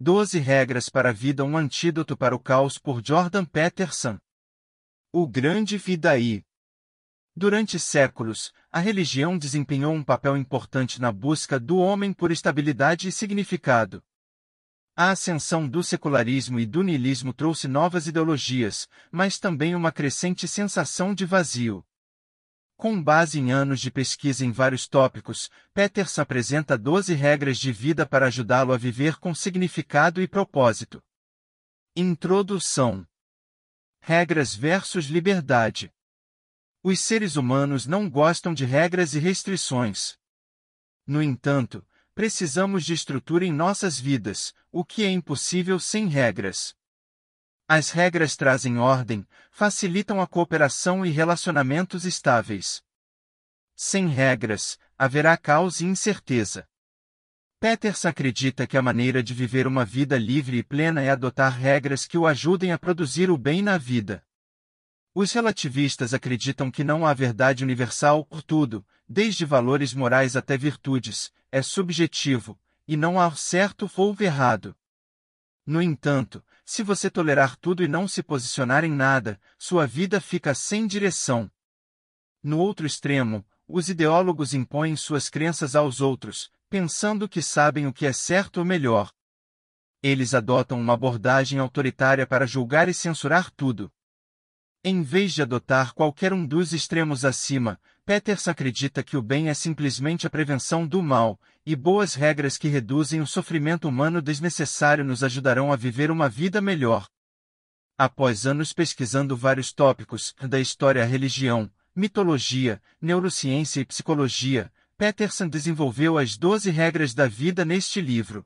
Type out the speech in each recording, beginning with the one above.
12 Regras para a Vida Um Antídoto para o Caos por Jordan Peterson. O Grande Vidaí. Durante séculos, a religião desempenhou um papel importante na busca do homem por estabilidade e significado. A ascensão do secularismo e do niilismo trouxe novas ideologias, mas também uma crescente sensação de vazio. Com base em anos de pesquisa em vários tópicos, Peters apresenta 12 regras de vida para ajudá-lo a viver com significado e propósito. Introdução Regras versus liberdade. Os seres humanos não gostam de regras e restrições. No entanto, precisamos de estrutura em nossas vidas, o que é impossível sem regras. As regras trazem ordem, facilitam a cooperação e relacionamentos estáveis. Sem regras, haverá caos e incerteza. Peters acredita que a maneira de viver uma vida livre e plena é adotar regras que o ajudem a produzir o bem na vida. Os relativistas acreditam que não há verdade universal por tudo, desde valores morais até virtudes, é subjetivo, e não há certo ou errado. No entanto, se você tolerar tudo e não se posicionar em nada, sua vida fica sem direção. No outro extremo, os ideólogos impõem suas crenças aos outros, pensando que sabem o que é certo ou melhor. Eles adotam uma abordagem autoritária para julgar e censurar tudo. Em vez de adotar qualquer um dos extremos acima, Peters acredita que o bem é simplesmente a prevenção do mal, e boas regras que reduzem o sofrimento humano desnecessário nos ajudarão a viver uma vida melhor. Após anos pesquisando vários tópicos da história à religião, mitologia, neurociência e psicologia, Peterson desenvolveu as 12 regras da vida neste livro.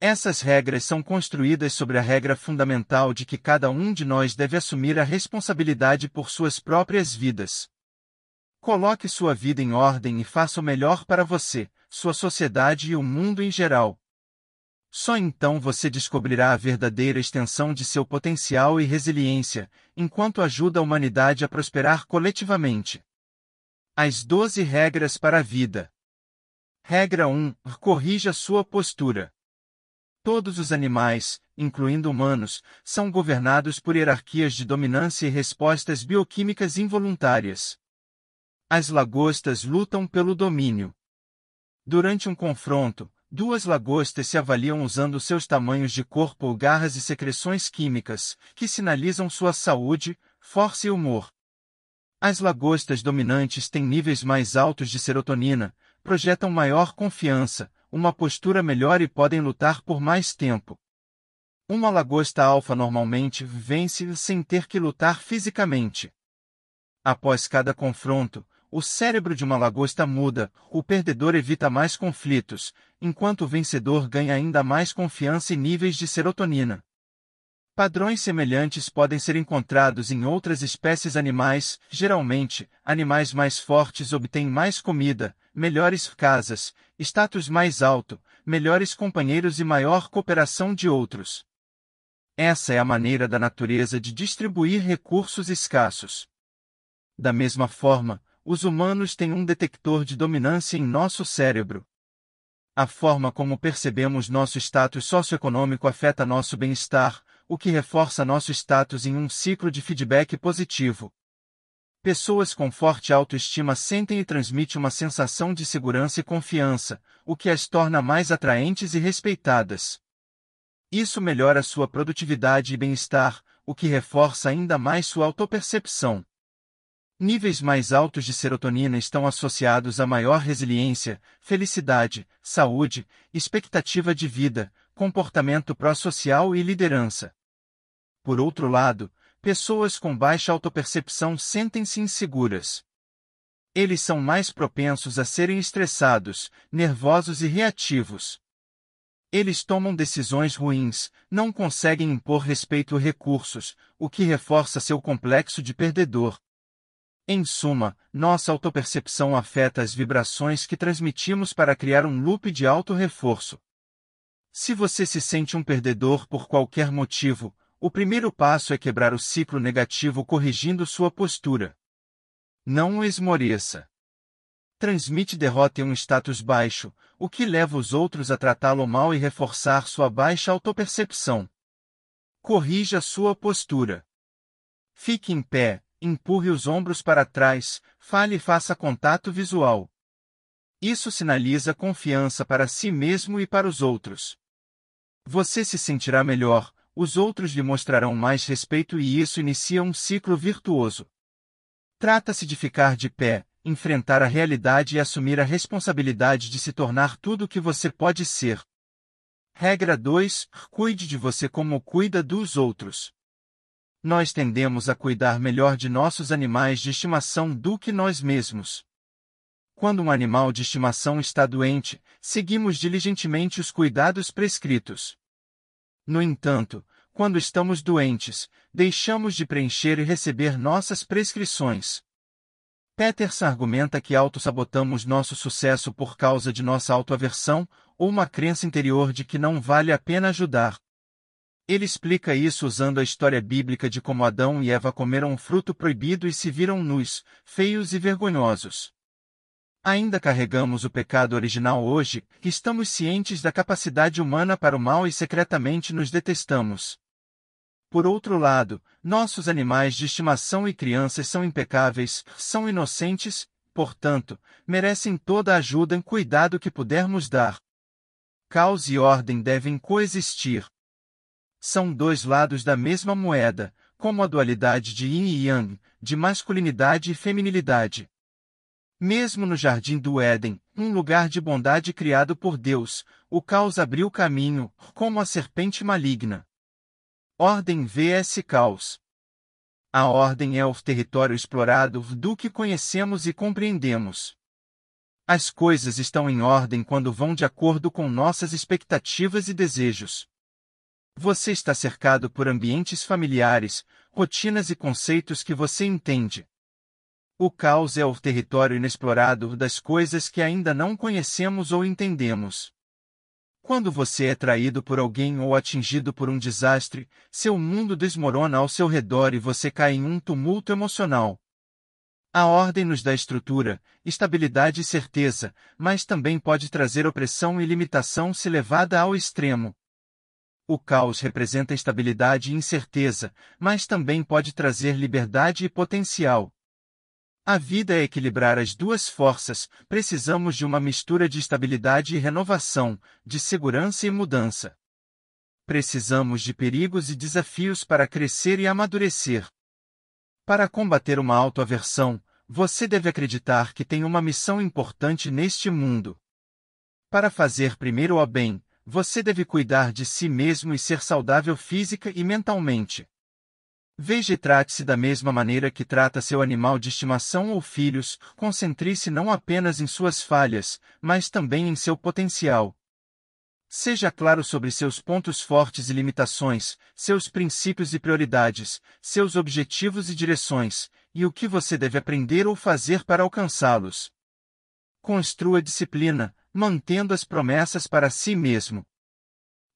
Essas regras são construídas sobre a regra fundamental de que cada um de nós deve assumir a responsabilidade por suas próprias vidas. Coloque sua vida em ordem e faça o melhor para você, sua sociedade e o mundo em geral. Só então você descobrirá a verdadeira extensão de seu potencial e resiliência, enquanto ajuda a humanidade a prosperar coletivamente. As 12 regras para a vida. Regra 1. Corrija sua postura. Todos os animais, incluindo humanos, são governados por hierarquias de dominância e respostas bioquímicas involuntárias. As lagostas lutam pelo domínio. Durante um confronto, duas lagostas se avaliam usando seus tamanhos de corpo ou garras e secreções químicas, que sinalizam sua saúde, força e humor. As lagostas dominantes têm níveis mais altos de serotonina, projetam maior confiança, uma postura melhor e podem lutar por mais tempo. Uma lagosta alfa normalmente vence sem ter que lutar fisicamente. Após cada confronto, o cérebro de uma lagosta muda, o perdedor evita mais conflitos, enquanto o vencedor ganha ainda mais confiança e níveis de serotonina. Padrões semelhantes podem ser encontrados em outras espécies animais, geralmente, animais mais fortes obtêm mais comida, melhores casas, status mais alto, melhores companheiros e maior cooperação de outros. Essa é a maneira da natureza de distribuir recursos escassos. Da mesma forma, os humanos têm um detector de dominância em nosso cérebro. A forma como percebemos nosso status socioeconômico afeta nosso bem-estar, o que reforça nosso status em um ciclo de feedback positivo. Pessoas com forte autoestima sentem e transmitem uma sensação de segurança e confiança, o que as torna mais atraentes e respeitadas. Isso melhora sua produtividade e bem-estar, o que reforça ainda mais sua autopercepção. Níveis mais altos de serotonina estão associados a maior resiliência, felicidade, saúde, expectativa de vida, comportamento pró-social e liderança. Por outro lado, pessoas com baixa autopercepção sentem-se inseguras. Eles são mais propensos a serem estressados, nervosos e reativos. Eles tomam decisões ruins, não conseguem impor respeito e recursos, o que reforça seu complexo de perdedor. Em suma, nossa autopercepção afeta as vibrações que transmitimos para criar um loop de auto-reforço. Se você se sente um perdedor por qualquer motivo, o primeiro passo é quebrar o ciclo negativo corrigindo sua postura. Não o esmoreça. Transmite derrota em um status baixo, o que leva os outros a tratá-lo mal e reforçar sua baixa autopercepção. Corrija sua postura. Fique em pé, empurre os ombros para trás, fale e faça contato visual. Isso sinaliza confiança para si mesmo e para os outros. Você se sentirá melhor, os outros lhe mostrarão mais respeito e isso inicia um ciclo virtuoso. Trata-se de ficar de pé, enfrentar a realidade e assumir a responsabilidade de se tornar tudo o que você pode ser. Regra 2: Cuide de você como cuida dos outros. Nós tendemos a cuidar melhor de nossos animais de estimação do que nós mesmos. Quando um animal de estimação está doente, seguimos diligentemente os cuidados prescritos. No entanto, quando estamos doentes, deixamos de preencher e receber nossas prescrições. Peterson argumenta que autossabotamos nosso sucesso por causa de nossa autoaversão ou uma crença interior de que não vale a pena ajudar. Ele explica isso usando a história bíblica de como Adão e Eva comeram um fruto proibido e se viram nus, feios e vergonhosos. Ainda carregamos o pecado original hoje, estamos cientes da capacidade humana para o mal e secretamente nos detestamos. Por outro lado, nossos animais de estimação e crianças são impecáveis, são inocentes, portanto, merecem toda a ajuda e cuidado que pudermos dar. Caos e ordem devem coexistir. São dois lados da mesma moeda, como a dualidade de yin e yang, de masculinidade e feminilidade. Mesmo no jardim do Éden, um lugar de bondade criado por Deus, o caos abriu caminho, como a serpente maligna. Ordem vs Caos. A ordem é o território explorado do que conhecemos e compreendemos. As coisas estão em ordem quando vão de acordo com nossas expectativas e desejos. Você está cercado por ambientes familiares, rotinas e conceitos que você entende. O caos é o território inexplorado das coisas que ainda não conhecemos ou entendemos. Quando você é traído por alguém ou atingido por um desastre, seu mundo desmorona ao seu redor e você cai em um tumulto emocional. A ordem nos dá estrutura, estabilidade e certeza, mas também pode trazer opressão e limitação se levada ao extremo. O caos representa estabilidade e incerteza, mas também pode trazer liberdade e potencial. A vida é equilibrar as duas forças, precisamos de uma mistura de estabilidade e renovação, de segurança e mudança. Precisamos de perigos e desafios para crescer e amadurecer. Para combater uma autoaversão, você deve acreditar que tem uma missão importante neste mundo. Para fazer primeiro o bem, você deve cuidar de si mesmo e ser saudável física e mentalmente. Veja e trate-se da mesma maneira que trata seu animal de estimação ou filhos, concentre-se não apenas em suas falhas, mas também em seu potencial. Seja claro sobre seus pontos fortes e limitações, seus princípios e prioridades, seus objetivos e direções, e o que você deve aprender ou fazer para alcançá-los. Construa disciplina, mantendo as promessas para si mesmo.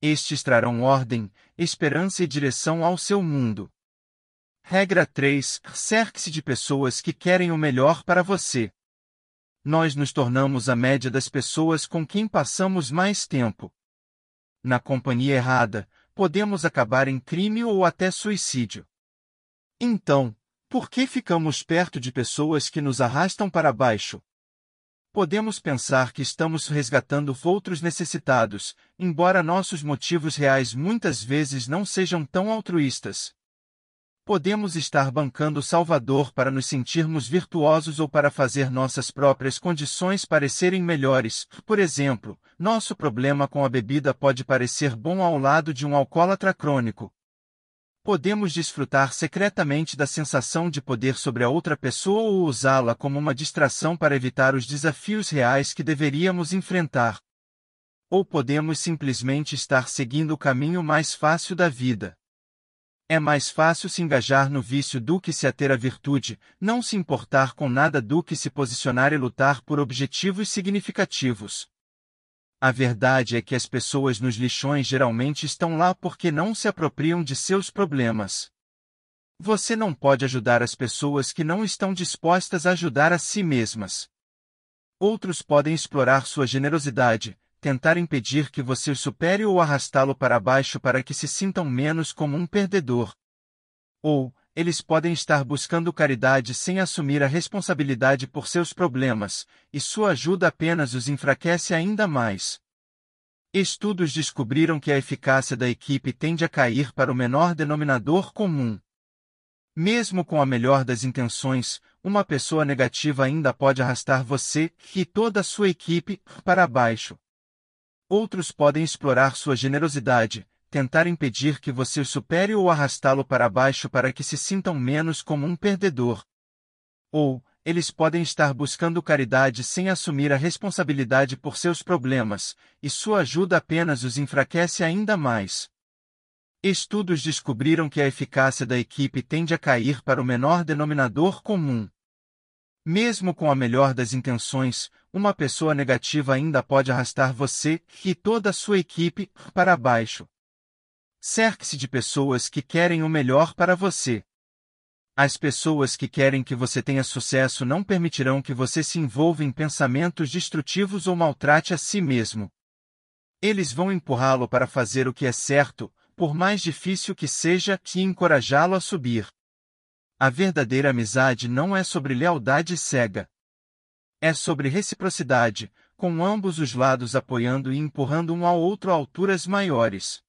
Estes trarão ordem, esperança e direção ao seu mundo. Regra 3. Cerque-se de pessoas que querem o melhor para você. Nós nos tornamos a média das pessoas com quem passamos mais tempo. Na companhia errada, podemos acabar em crime ou até suicídio. Então, por que ficamos perto de pessoas que nos arrastam para baixo? Podemos pensar que estamos resgatando outros necessitados, embora nossos motivos reais muitas vezes não sejam tão altruístas. Podemos estar bancando Salvador para nos sentirmos virtuosos ou para fazer nossas próprias condições parecerem melhores. Por exemplo, nosso problema com a bebida pode parecer bom ao lado de um alcoólatra crônico. Podemos desfrutar secretamente da sensação de poder sobre a outra pessoa ou usá-la como uma distração para evitar os desafios reais que deveríamos enfrentar. ou podemos simplesmente estar seguindo o caminho mais fácil da vida. É mais fácil se engajar no vício do que se ater à virtude, não se importar com nada do que se posicionar e lutar por objetivos significativos. A verdade é que as pessoas nos lixões geralmente estão lá porque não se apropriam de seus problemas. Você não pode ajudar as pessoas que não estão dispostas a ajudar a si mesmas. Outros podem explorar sua generosidade, tentar impedir que você os supere ou arrastá-lo para baixo para que se sintam menos como um perdedor. Ou, eles podem estar buscando caridade sem assumir a responsabilidade por seus problemas, e sua ajuda apenas os enfraquece ainda mais. Estudos descobriram que a eficácia da equipe tende a cair para o menor denominador comum. Mesmo com a melhor das intenções, uma pessoa negativa ainda pode arrastar você e toda a sua equipe para baixo. Outros podem explorar sua generosidade, tentar impedir que você o supere ou arrastá-lo para baixo para que se sintam menos como um perdedor. Ou, eles podem estar buscando caridade sem assumir a responsabilidade por seus problemas, e sua ajuda apenas os enfraquece ainda mais. Estudos descobriram que a eficácia da equipe tende a cair para o menor denominador comum. Mesmo com a melhor das intenções, uma pessoa negativa ainda pode arrastar você e toda a sua equipe para baixo. Cerque-se de pessoas que querem o melhor para você. As pessoas que querem que você tenha sucesso não permitirão que você se envolva em pensamentos destrutivos ou maltrate a si mesmo. Eles vão empurrá-lo para fazer o que é certo, por mais difícil que seja, e encorajá-lo a subir. A verdadeira amizade não é sobre lealdade cega. É sobre reciprocidade, com ambos os lados apoiando e empurrando um ao outro a alturas maiores.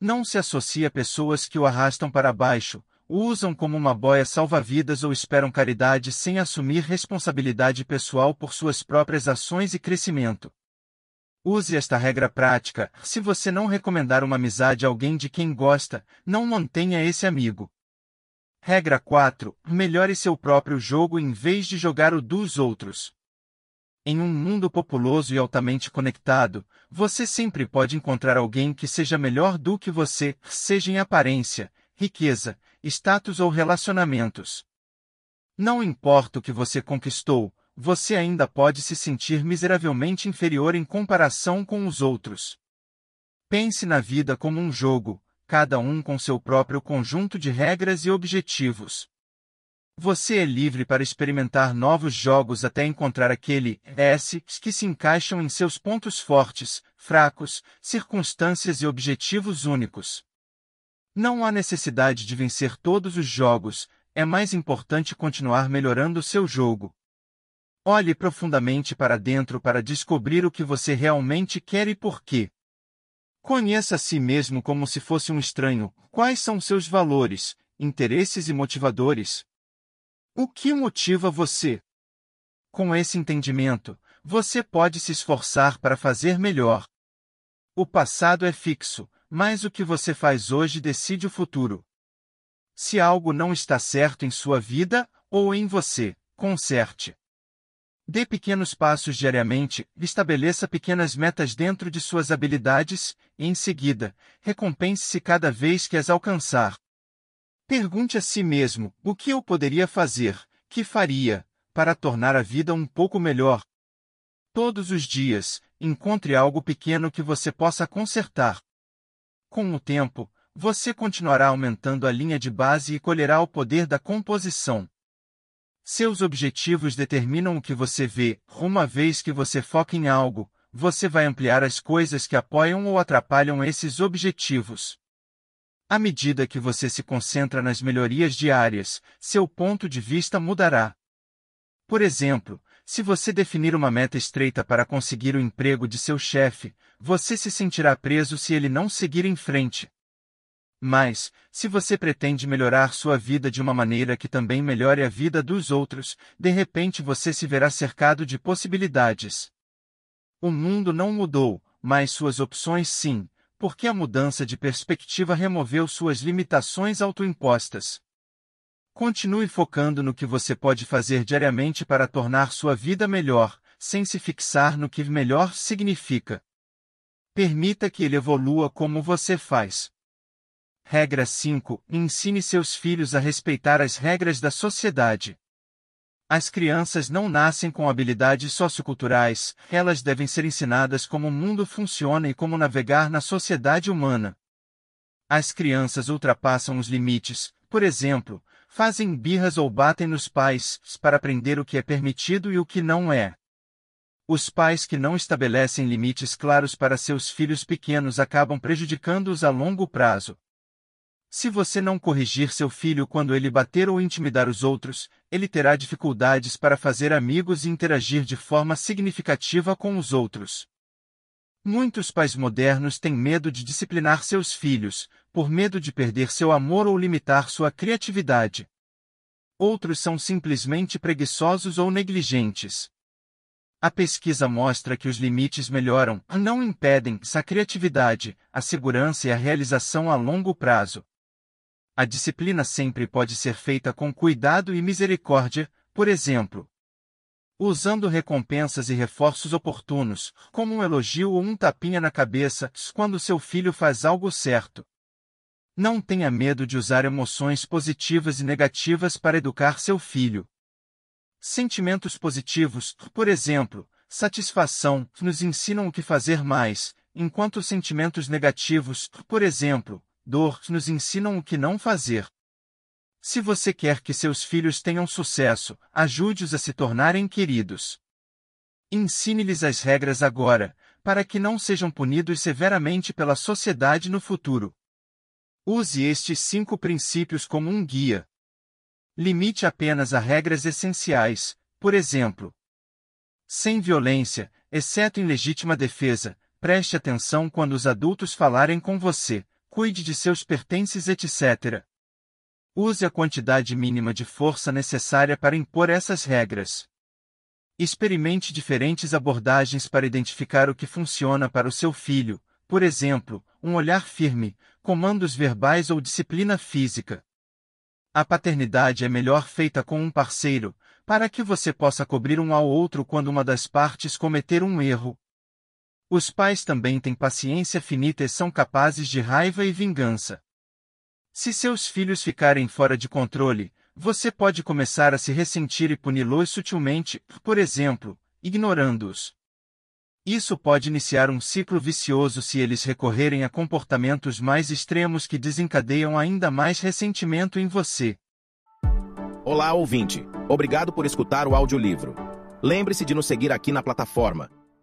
Não se associa a pessoas que o arrastam para baixo, o usam como uma boia salva-vidas ou esperam caridade sem assumir responsabilidade pessoal por suas próprias ações e crescimento. Use esta regra prática: se você não recomendar uma amizade a alguém de quem gosta, não mantenha esse amigo. Regra 4. Melhore seu próprio jogo em vez de jogar o dos outros. Em um mundo populoso e altamente conectado, você sempre pode encontrar alguém que seja melhor do que você, seja em aparência, riqueza, status ou relacionamentos. Não importa o que você conquistou, você ainda pode se sentir miseravelmente inferior em comparação com os outros. Pense na vida como um jogo, cada um com seu próprio conjunto de regras e objetivos. Você é livre para experimentar novos jogos até encontrar aquele S que se encaixam em seus pontos fortes, fracos, circunstâncias e objetivos únicos. Não há necessidade de vencer todos os jogos, é mais importante continuar melhorando seu jogo. Olhe profundamente para dentro para descobrir o que você realmente quer e por quê. Conheça a si mesmo como se fosse um estranho. Quais são seus valores, interesses e motivadores? O que motiva você? Com esse entendimento, você pode se esforçar para fazer melhor. O passado é fixo, mas o que você faz hoje decide o futuro. Se algo não está certo em sua vida ou em você, conserte. Dê pequenos passos diariamente, estabeleça pequenas metas dentro de suas habilidades, e em seguida, recompense-se cada vez que as alcançar. Pergunte a si mesmo: o que eu poderia fazer, que faria, para tornar a vida um pouco melhor? Todos os dias, encontre algo pequeno que você possa consertar. Com o tempo, você continuará aumentando a linha de base e colherá o poder da composição. Seus objetivos determinam o que você vê, uma vez que você foca em algo, você vai ampliar as coisas que apoiam ou atrapalham esses objetivos. À medida que você se concentra nas melhorias diárias, seu ponto de vista mudará. Por exemplo, se você definir uma meta estreita para conseguir o emprego de seu chefe, você se sentirá preso se ele não seguir em frente. Mas, se você pretende melhorar sua vida de uma maneira que também melhore a vida dos outros, de repente você se verá cercado de possibilidades. O mundo não mudou, mas suas opções sim, porque a mudança de perspectiva removeu suas limitações autoimpostas. Continue focando no que você pode fazer diariamente para tornar sua vida melhor, sem se fixar no que melhor significa. Permita que ele evolua como você faz. Regra 5. Ensine seus filhos a respeitar as regras da sociedade. As crianças não nascem com habilidades socioculturais, elas devem ser ensinadas como o mundo funciona e como navegar na sociedade humana. As crianças ultrapassam os limites, por exemplo, fazem birras ou batem nos pais, para aprender o que é permitido e o que não é. Os pais que não estabelecem limites claros para seus filhos pequenos acabam prejudicando-os a longo prazo. Se você não corrigir seu filho quando ele bater ou intimidar os outros, ele terá dificuldades para fazer amigos e interagir de forma significativa com os outros. Muitos pais modernos têm medo de disciplinar seus filhos, por medo de perder seu amor ou limitar sua criatividade. Outros são simplesmente preguiçosos ou negligentes. A pesquisa mostra que os limites melhoram, não impedem, a criatividade, a segurança e a realização a longo prazo. A disciplina sempre pode ser feita com cuidado e misericórdia, por exemplo, usando recompensas e reforços oportunos, como um elogio ou um tapinha na cabeça, quando seu filho faz algo certo. Não tenha medo de usar emoções positivas e negativas para educar seu filho. Sentimentos positivos, por exemplo, satisfação, nos ensinam o que fazer mais, enquanto sentimentos negativos, por exemplo, dor, nos ensinam o que não fazer. Se você quer que seus filhos tenham sucesso, ajude-os a se tornarem queridos. Ensine-lhes as regras agora, para que não sejam punidos severamente pela sociedade no futuro. Use estes cinco princípios como um guia. Limite apenas a regras essenciais, por exemplo. Sem violência, exceto em legítima defesa, preste atenção quando os adultos falarem com você, cuide de seus pertences, etc. Use a quantidade mínima de força necessária para impor essas regras. Experimente diferentes abordagens para identificar o que funciona para o seu filho, por exemplo, um olhar firme, comandos verbais ou disciplina física. A paternidade é melhor feita com um parceiro, para que você possa cobrir um ao outro quando uma das partes cometer um erro, os pais também têm paciência finita e são capazes de raiva e vingança. Se seus filhos ficarem fora de controle, você pode começar a se ressentir e puni-los sutilmente, por exemplo, ignorando-os. Isso pode iniciar um ciclo vicioso se eles recorrerem a comportamentos mais extremos que desencadeiam ainda mais ressentimento em você. Olá, ouvinte. Obrigado por escutar o audiolivro. Lembre-se de nos seguir aqui na plataforma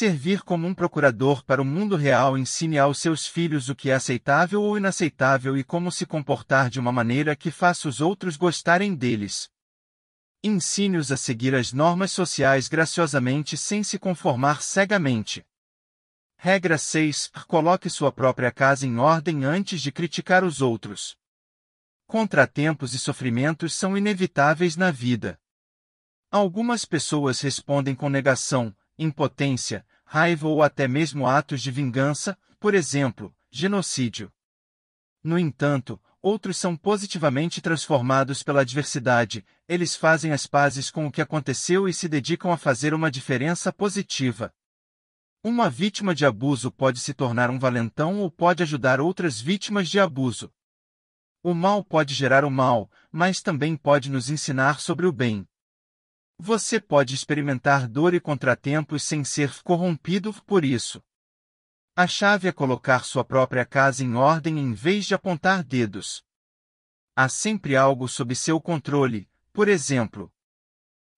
Servir como um procurador para o mundo real ensine aos seus filhos o que é aceitável ou inaceitável e como se comportar de uma maneira que faça os outros gostarem deles. Ensine-os a seguir as normas sociais graciosamente sem se conformar cegamente. Regra 6. Coloque sua própria casa em ordem antes de criticar os outros. Contratempos e sofrimentos são inevitáveis na vida. Algumas pessoas respondem com negação, impotência, raiva ou até mesmo atos de vingança, por exemplo, genocídio. No entanto, outros são positivamente transformados pela adversidade, eles fazem as pazes com o que aconteceu e se dedicam a fazer uma diferença positiva. Uma vítima de abuso pode se tornar um valentão ou pode ajudar outras vítimas de abuso. O mal pode gerar o mal, mas também pode nos ensinar sobre o bem. Você pode experimentar dor e contratempos sem ser corrompido por isso. A chave é colocar sua própria casa em ordem em vez de apontar dedos. Há sempre algo sob seu controle, por exemplo.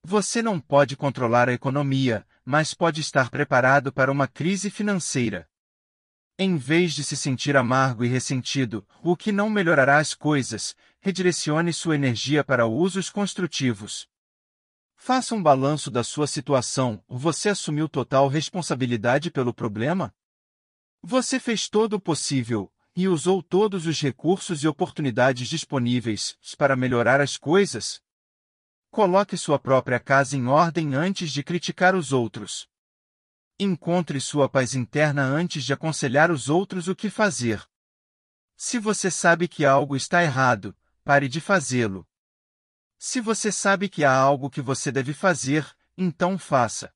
Você não pode controlar a economia, mas pode estar preparado para uma crise financeira. Em vez de se sentir amargo e ressentido, o que não melhorará as coisas, redirecione sua energia para usos construtivos. Faça um balanço da sua situação. Você assumiu total responsabilidade pelo problema? Você fez todo o possível e usou todos os recursos e oportunidades disponíveis para melhorar as coisas? Coloque sua própria casa em ordem antes de criticar os outros. Encontre sua paz interna antes de aconselhar os outros o que fazer. Se você sabe que algo está errado, pare de fazê-lo. Se você sabe que há algo que você deve fazer, então faça.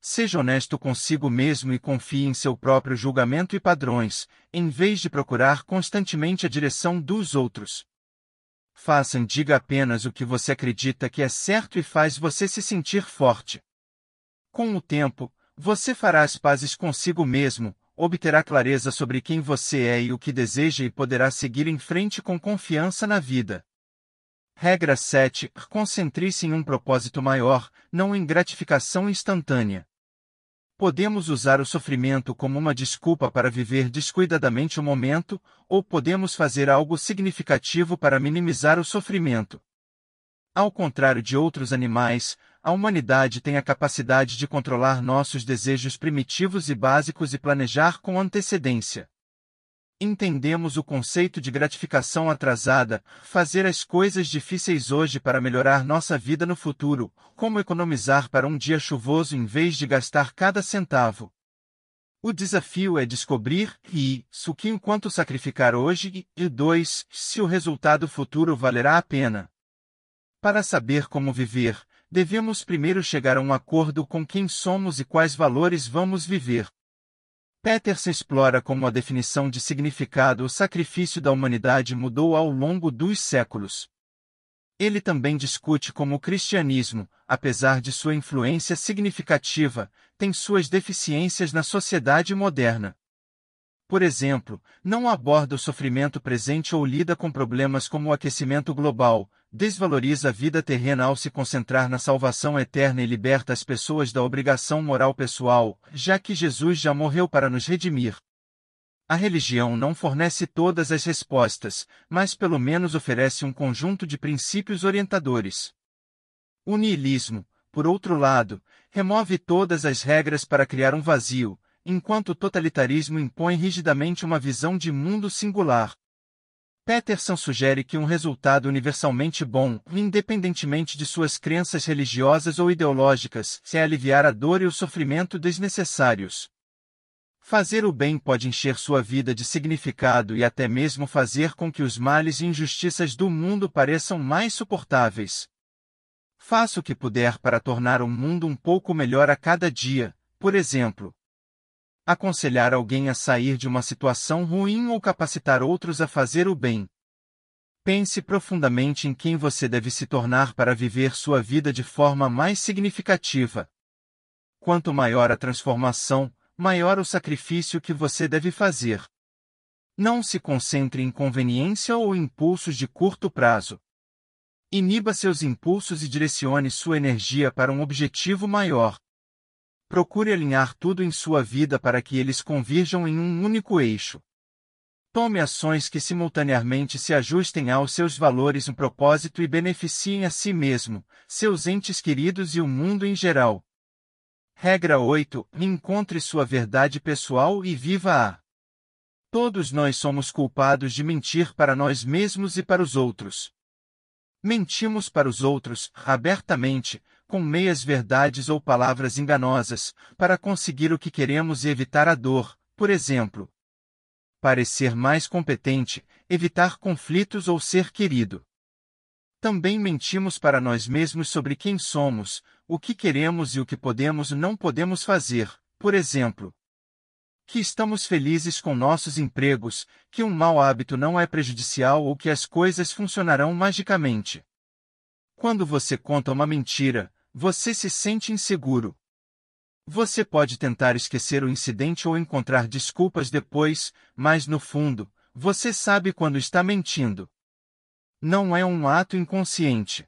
Seja honesto consigo mesmo e confie em seu próprio julgamento e padrões, em vez de procurar constantemente a direção dos outros. Faça e diga apenas o que você acredita que é certo e faz você se sentir forte. Com o tempo, você fará as pazes consigo mesmo, obterá clareza sobre quem você é e o que deseja e poderá seguir em frente com confiança na vida. Regra 7. Concentre-se em um propósito maior, não em gratificação instantânea. Podemos usar o sofrimento como uma desculpa para viver descuidadamente o momento, ou podemos fazer algo significativo para minimizar o sofrimento. Ao contrário de outros animais, a humanidade tem a capacidade de controlar nossos desejos primitivos e básicos e planejar com antecedência. Entendemos o conceito de gratificação atrasada, fazer as coisas difíceis hoje para melhorar nossa vida no futuro, como economizar para um dia chuvoso em vez de gastar cada centavo. O desafio é descobrir, e, o que enquanto sacrificar hoje, e dois, se o resultado futuro valerá a pena. Para saber como viver, devemos primeiro chegar a um acordo com quem somos e quais valores vamos viver. Peterson explora como a definição de significado o sacrifício da humanidade mudou ao longo dos séculos. Ele também discute como o cristianismo, apesar de sua influência significativa, tem suas deficiências na sociedade moderna. Por exemplo, não aborda o sofrimento presente ou lida com problemas como o aquecimento global, desvaloriza a vida terrena ao se concentrar na salvação eterna e liberta as pessoas da obrigação moral pessoal, já que Jesus já morreu para nos redimir. A religião não fornece todas as respostas, mas pelo menos oferece um conjunto de princípios orientadores. O niilismo, por outro lado, remove todas as regras para criar um vazio, enquanto o totalitarismo impõe rigidamente uma visão de mundo singular. Peterson sugere que um resultado universalmente bom, independentemente de suas crenças religiosas ou ideológicas, é aliviar a dor e o sofrimento desnecessários. Fazer o bem pode encher sua vida de significado e até mesmo fazer com que os males e injustiças do mundo pareçam mais suportáveis. Faça o que puder para tornar o mundo um pouco melhor a cada dia, por exemplo, aconselhar alguém a sair de uma situação ruim ou capacitar outros a fazer o bem. Pense profundamente em quem você deve se tornar para viver sua vida de forma mais significativa. Quanto maior a transformação, maior o sacrifício que você deve fazer. Não se concentre em conveniência ou impulsos de curto prazo. Iniba seus impulsos e direcione sua energia para um objetivo maior. Procure alinhar tudo em sua vida para que eles convirjam em um único eixo. Tome ações que simultaneamente se ajustem aos seus valores e propósito e beneficiem a si mesmo, seus entes queridos e o mundo em geral. Regra 8. Encontre sua verdade pessoal e viva-a. Todos nós somos culpados de mentir para nós mesmos e para os outros. Mentimos para os outros, abertamente, com meias verdades ou palavras enganosas, para conseguir o que queremos e evitar a dor, por exemplo. Parecer mais competente, evitar conflitos ou ser querido. Também mentimos para nós mesmos sobre quem somos, o que queremos e o que podemos e não podemos fazer, por exemplo. Que estamos felizes com nossos empregos, que um mau hábito não é prejudicial ou que as coisas funcionarão magicamente. Quando você conta uma mentira, você se sente inseguro. Você pode tentar esquecer o incidente ou encontrar desculpas depois, mas no fundo, você sabe quando está mentindo. Não é um ato inconsciente.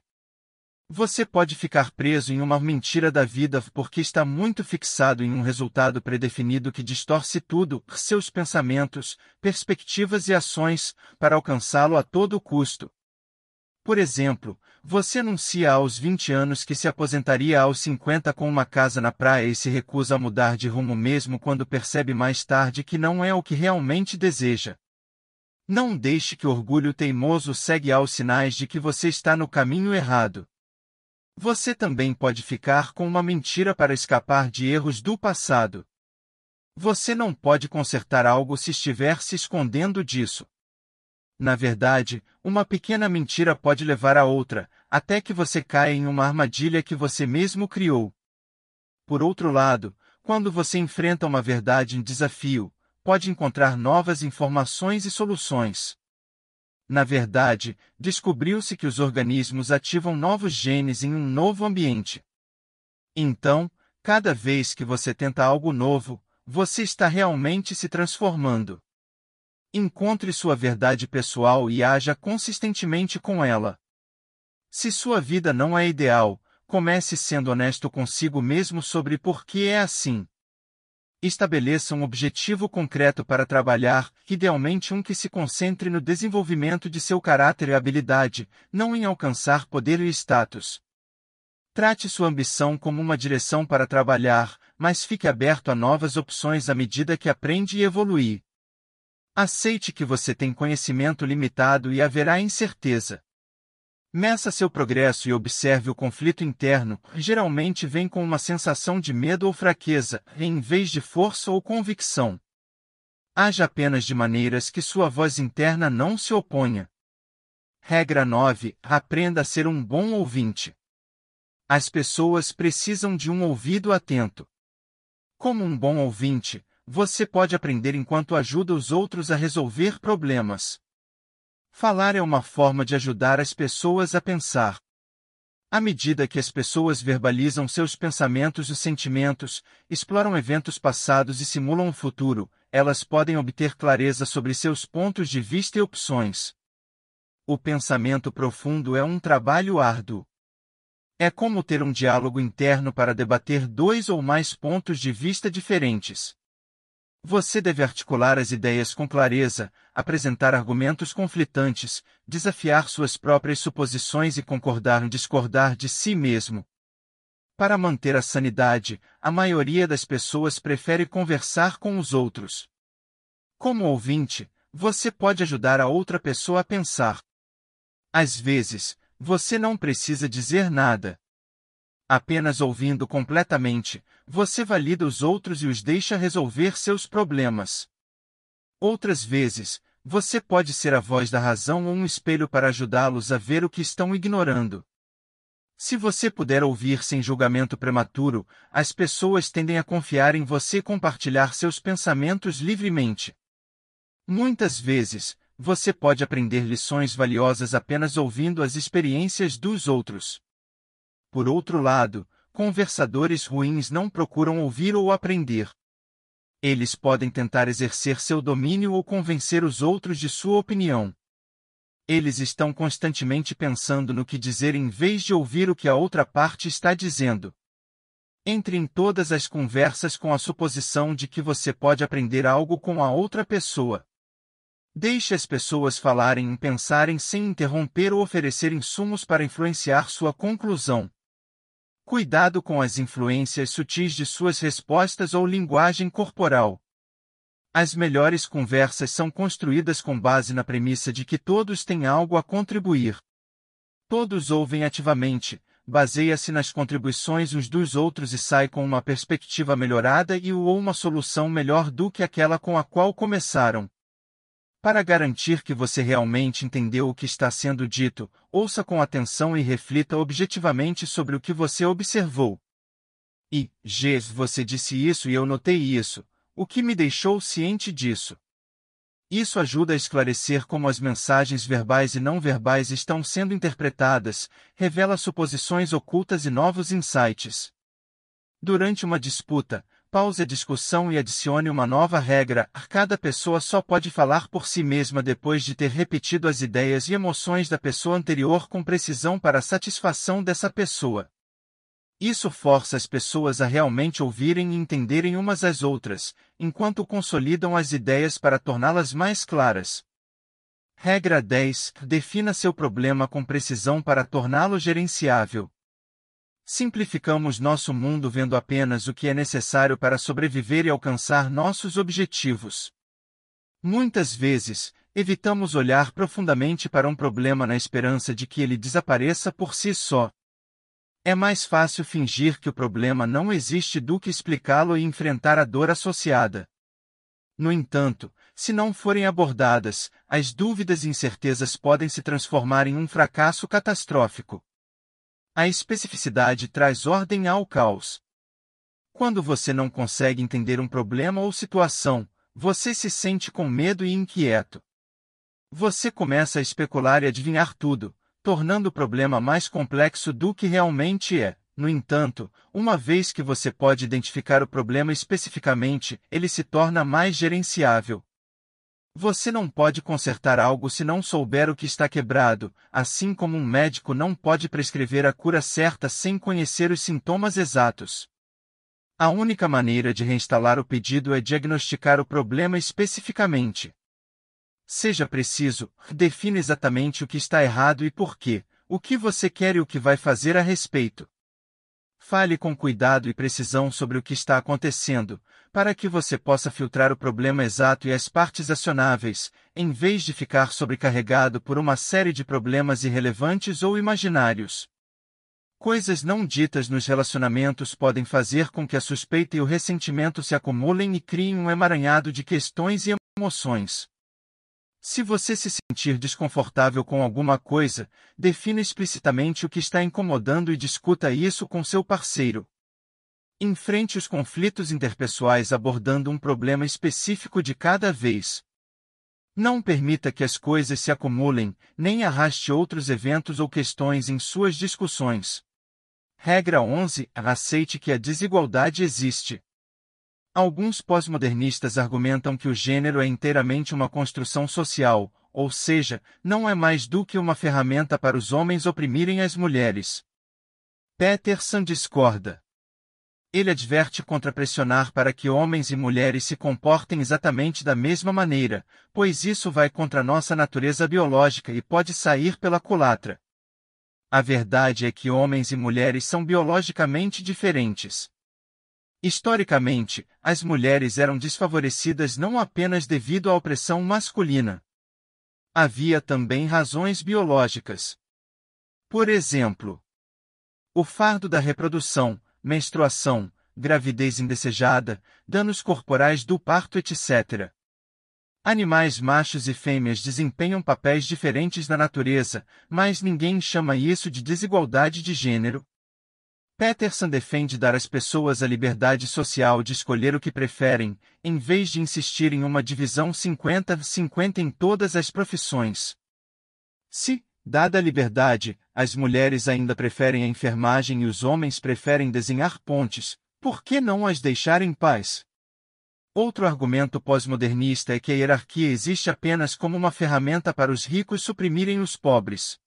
Você pode ficar preso em uma mentira da vida porque está muito fixado em um resultado predefinido que distorce tudo, seus pensamentos, perspectivas e ações, para alcançá-lo a todo custo. Por exemplo, você anuncia aos 20 anos que se aposentaria aos 50 com uma casa na praia e se recusa a mudar de rumo mesmo quando percebe mais tarde que não é o que realmente deseja. Não deixe que o orgulho teimoso segue aos sinais de que você está no caminho errado. Você também pode ficar com uma mentira para escapar de erros do passado. Você não pode consertar algo se estiver se escondendo disso. Na verdade, uma pequena mentira pode levar a outra, até que você caia em uma armadilha que você mesmo criou. Por outro lado, quando você enfrenta uma verdade em desafio, pode encontrar novas informações e soluções. Na verdade, descobriu-se que os organismos ativam novos genes em um novo ambiente. Então, cada vez que você tenta algo novo, você está realmente se transformando. Encontre sua verdade pessoal e haja consistentemente com ela. Se sua vida não é ideal, comece sendo honesto consigo mesmo sobre por que é assim. Estabeleça um objetivo concreto para trabalhar, idealmente um que se concentre no desenvolvimento de seu caráter e habilidade, não em alcançar poder e status. Trate sua ambição como uma direção para trabalhar, mas fique aberto a novas opções à medida que aprende e evolui. Aceite que você tem conhecimento limitado e haverá incerteza. Meça seu progresso e observe o conflito interno, geralmente vem com uma sensação de medo ou fraqueza, em vez de força ou convicção. Haja apenas de maneiras que sua voz interna não se oponha. Regra 9. Aprenda a ser um bom ouvinte. As pessoas precisam de um ouvido atento. Como um bom ouvinte, você pode aprender enquanto ajuda os outros a resolver problemas. Falar é uma forma de ajudar as pessoas a pensar. À medida que as pessoas verbalizam seus pensamentos e sentimentos, exploram eventos passados e simulam o futuro, elas podem obter clareza sobre seus pontos de vista e opções. O pensamento profundo é um trabalho árduo. É como ter um diálogo interno para debater dois ou mais pontos de vista diferentes. Você deve articular as ideias com clareza, apresentar argumentos conflitantes, desafiar suas próprias suposições e concordar ou discordar de si mesmo. Para manter a sanidade, a maioria das pessoas prefere conversar com os outros. Como ouvinte, você pode ajudar a outra pessoa a pensar. Às vezes, você não precisa dizer nada. Apenas ouvindo completamente, você valida os outros e os deixa resolver seus problemas. Outras vezes, você pode ser a voz da razão ou um espelho para ajudá-los a ver o que estão ignorando. Se você puder ouvir sem julgamento prematuro, as pessoas tendem a confiar em você e compartilhar seus pensamentos livremente. Muitas vezes, você pode aprender lições valiosas apenas ouvindo as experiências dos outros. Por outro lado, conversadores ruins não procuram ouvir ou aprender. Eles podem tentar exercer seu domínio ou convencer os outros de sua opinião. Eles estão constantemente pensando no que dizer em vez de ouvir o que a outra parte está dizendo. Entre em todas as conversas com a suposição de que você pode aprender algo com a outra pessoa. Deixe as pessoas falarem e pensarem sem interromper ou oferecer insumos para influenciar sua conclusão. Cuidado com as influências sutis de suas respostas ou linguagem corporal. As melhores conversas são construídas com base na premissa de que todos têm algo a contribuir. Todos ouvem ativamente, baseia-se nas contribuições uns dos outros e sai com uma perspectiva melhorada e ou uma solução melhor do que aquela com a qual começaram. Para garantir que você realmente entendeu o que está sendo dito, ouça com atenção e reflita objetivamente sobre o que você observou. E, G, você disse isso e eu notei isso, o que me deixou ciente disso. Isso ajuda a esclarecer como as mensagens verbais e não verbais estão sendo interpretadas, revela suposições ocultas e novos insights. Durante uma disputa, Pause a discussão e adicione uma nova regra. Cada pessoa só pode falar por si mesma depois de ter repetido as ideias e emoções da pessoa anterior com precisão para a satisfação dessa pessoa. Isso força as pessoas a realmente ouvirem e entenderem umas às outras, enquanto consolidam as ideias para torná-las mais claras. Regra 10. Defina seu problema com precisão para torná-lo gerenciável. Simplificamos nosso mundo vendo apenas o que é necessário para sobreviver e alcançar nossos objetivos. Muitas vezes, evitamos olhar profundamente para um problema na esperança de que ele desapareça por si só. É mais fácil fingir que o problema não existe do que explicá-lo e enfrentar a dor associada. No entanto, se não forem abordadas, as dúvidas e incertezas podem se transformar em um fracasso catastrófico. A especificidade traz ordem ao caos. Quando você não consegue entender um problema ou situação, você se sente com medo e inquieto. Você começa a especular e adivinhar tudo, tornando o problema mais complexo do que realmente é. No entanto, uma vez que você pode identificar o problema especificamente, ele se torna mais gerenciável. Você não pode consertar algo se não souber o que está quebrado, assim como um médico não pode prescrever a cura certa sem conhecer os sintomas exatos. A única maneira de reinstalar o pedido é diagnosticar o problema especificamente. Seja preciso, defina exatamente o que está errado e por quê, o que você quer e o que vai fazer a respeito. Fale com cuidado e precisão sobre o que está acontecendo, para que você possa filtrar o problema exato e as partes acionáveis, em vez de ficar sobrecarregado por uma série de problemas irrelevantes ou imaginários. Coisas não ditas nos relacionamentos podem fazer com que a suspeita e o ressentimento se acumulem e criem um emaranhado de questões e emoções. Se você se sentir desconfortável com alguma coisa, defina explicitamente o que está incomodando e discuta isso com seu parceiro. Enfrente os conflitos interpessoais abordando um problema específico de cada vez. Não permita que as coisas se acumulem, nem arraste outros eventos ou questões em suas discussões. Regra 11. Aceite que a desigualdade existe. Alguns pós-modernistas argumentam que o gênero é inteiramente uma construção social, ou seja, não é mais do que uma ferramenta para os homens oprimirem as mulheres. Peterson discorda. Ele adverte contra pressionar para que homens e mulheres se comportem exatamente da mesma maneira, pois isso vai contra nossa natureza biológica e pode sair pela culatra. A verdade é que homens e mulheres são biologicamente diferentes. Historicamente, as mulheres eram desfavorecidas não apenas devido à opressão masculina. Havia também razões biológicas. Por exemplo, o fardo da reprodução, menstruação, gravidez indesejada, danos corporais do parto, etc. Animais machos e fêmeas desempenham papéis diferentes na natureza, mas ninguém chama isso de desigualdade de gênero, Peterson defende dar às pessoas a liberdade social de escolher o que preferem, em vez de insistir em uma divisão 50-50 em todas as profissões. Se, dada a liberdade, as mulheres ainda preferem a enfermagem e os homens preferem desenhar pontes, por que não as deixar em paz? Outro argumento pós-modernista é que a hierarquia existe apenas como uma ferramenta para os ricos suprimirem os pobres.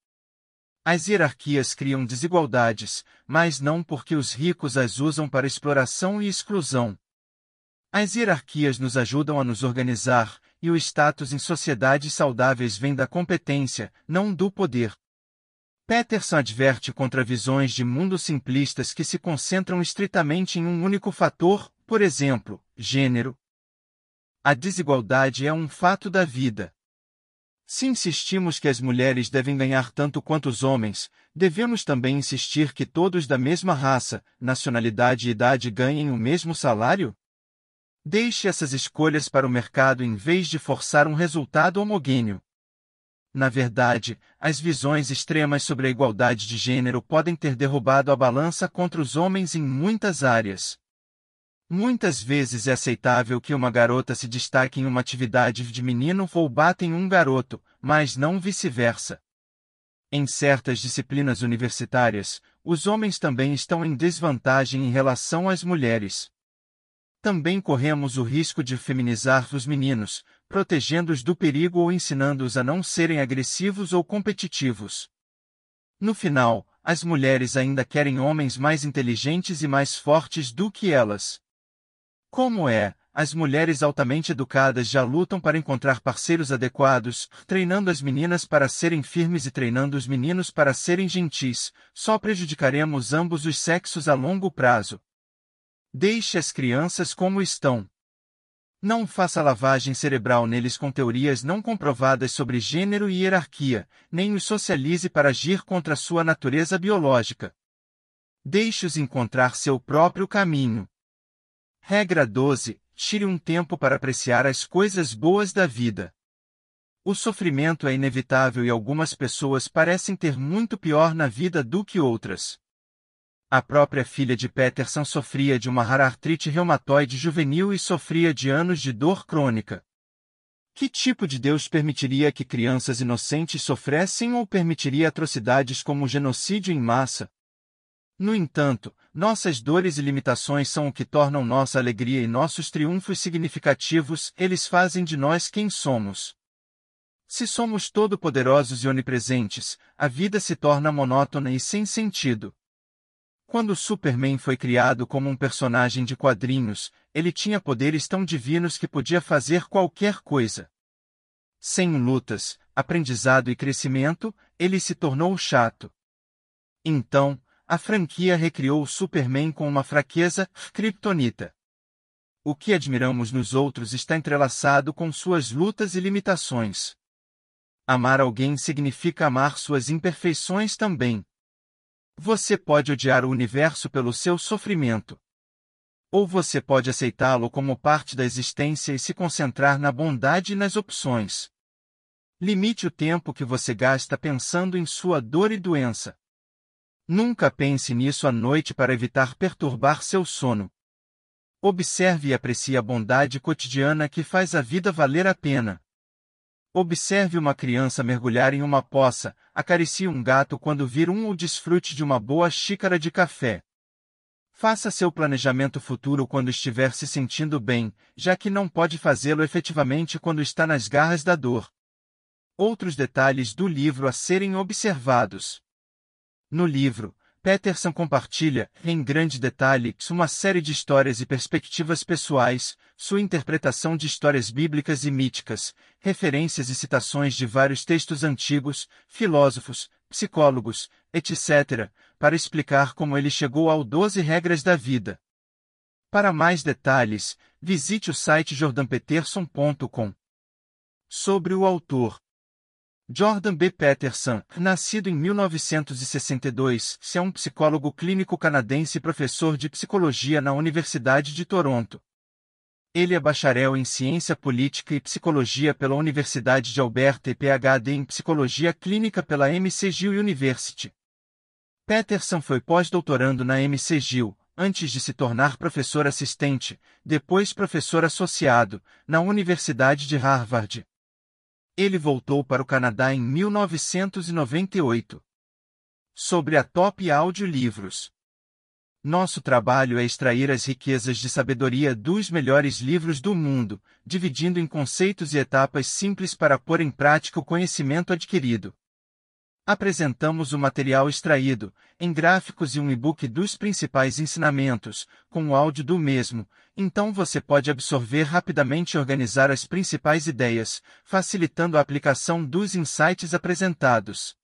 As hierarquias criam desigualdades, mas não porque os ricos as usam para exploração e exclusão. As hierarquias nos ajudam a nos organizar, e o status em sociedades saudáveis vem da competência, não do poder. Peterson adverte contra visões de mundo simplistas que se concentram estritamente em um único fator, por exemplo, gênero. A desigualdade é um fato da vida. Se insistimos que as mulheres devem ganhar tanto quanto os homens, devemos também insistir que todos da mesma raça, nacionalidade e idade ganhem o mesmo salário? Deixe essas escolhas para o mercado em vez de forçar um resultado homogêneo. Na verdade, as visões extremas sobre a igualdade de gênero podem ter derrubado a balança contra os homens em muitas áreas. Muitas vezes é aceitável que uma garota se destaque em uma atividade de menino ou bata em um garoto, mas não vice-versa. Em certas disciplinas universitárias, os homens também estão em desvantagem em relação às mulheres. Também corremos o risco de feminizar os meninos, protegendo-os do perigo ou ensinando-os a não serem agressivos ou competitivos. No final, as mulheres ainda querem homens mais inteligentes e mais fortes do que elas. Como é, as mulheres altamente educadas já lutam para encontrar parceiros adequados, treinando as meninas para serem firmes e treinando os meninos para serem gentis, só prejudicaremos ambos os sexos a longo prazo. Deixe as crianças como estão. Não faça lavagem cerebral neles com teorias não comprovadas sobre gênero e hierarquia, nem os socialize para agir contra sua natureza biológica. Deixe-os encontrar seu próprio caminho. Regra 12. Tire um tempo para apreciar as coisas boas da vida. O sofrimento é inevitável e algumas pessoas parecem ter muito pior na vida do que outras. A própria filha de Peterson sofria de uma rara artrite reumatoide juvenil e sofria de anos de dor crônica. Que tipo de Deus permitiria que crianças inocentes sofressem ou permitiria atrocidades como o genocídio em massa, no entanto, nossas dores e limitações são o que tornam nossa alegria e nossos triunfos significativos, eles fazem de nós quem somos. Se somos todo-poderosos e onipresentes, a vida se torna monótona e sem sentido. Quando Superman foi criado como um personagem de quadrinhos, ele tinha poderes tão divinos que podia fazer qualquer coisa. Sem lutas, aprendizado e crescimento, ele se tornou chato. Então, a franquia recriou o Superman com uma fraqueza, kryptonita. O que admiramos nos outros está entrelaçado com suas lutas e limitações. Amar alguém significa amar suas imperfeições também. Você pode odiar o universo pelo seu sofrimento. Ou você pode aceitá-lo como parte da existência e se concentrar na bondade e nas opções. Limite o tempo que você gasta pensando em sua dor e doença. Nunca pense nisso à noite para evitar perturbar seu sono. Observe e aprecie a bondade cotidiana que faz a vida valer a pena. Observe uma criança mergulhar em uma poça, acaricie um gato quando vir um ou desfrute de uma boa xícara de café. Faça seu planejamento futuro quando estiver se sentindo bem, já que não pode fazê-lo efetivamente quando está nas garras da dor. Outros detalhes do livro a serem observados. No livro, Peterson compartilha, em grande detalhe, uma série de histórias e perspectivas pessoais, sua interpretação de histórias bíblicas e míticas, referências e citações de vários textos antigos, filósofos, psicólogos, etc., para explicar como ele chegou ao 12 Regras da Vida. Para mais detalhes, visite o site jordanpeterson.com. Sobre o autor. Jordan B. Peterson, nascido em 1962, é um psicólogo clínico canadense e professor de psicologia na Universidade de Toronto. Ele é bacharel em Ciência Política e Psicologia pela Universidade de Alberta e PhD em Psicologia Clínica pela McGill University. Peterson foi pós-doutorando na McGill, antes de se tornar professor assistente, depois professor associado, na Universidade de Harvard. Ele voltou para o Canadá em 1998. Sobre a Top Audiolivros. Nosso trabalho é extrair as riquezas de sabedoria dos melhores livros do mundo, dividindo em conceitos e etapas simples para pôr em prática o conhecimento adquirido. Apresentamos o material extraído, em gráficos e um e-book dos principais ensinamentos, com o áudio do mesmo, então você pode absorver rapidamente e organizar as principais ideias, facilitando a aplicação dos insights apresentados.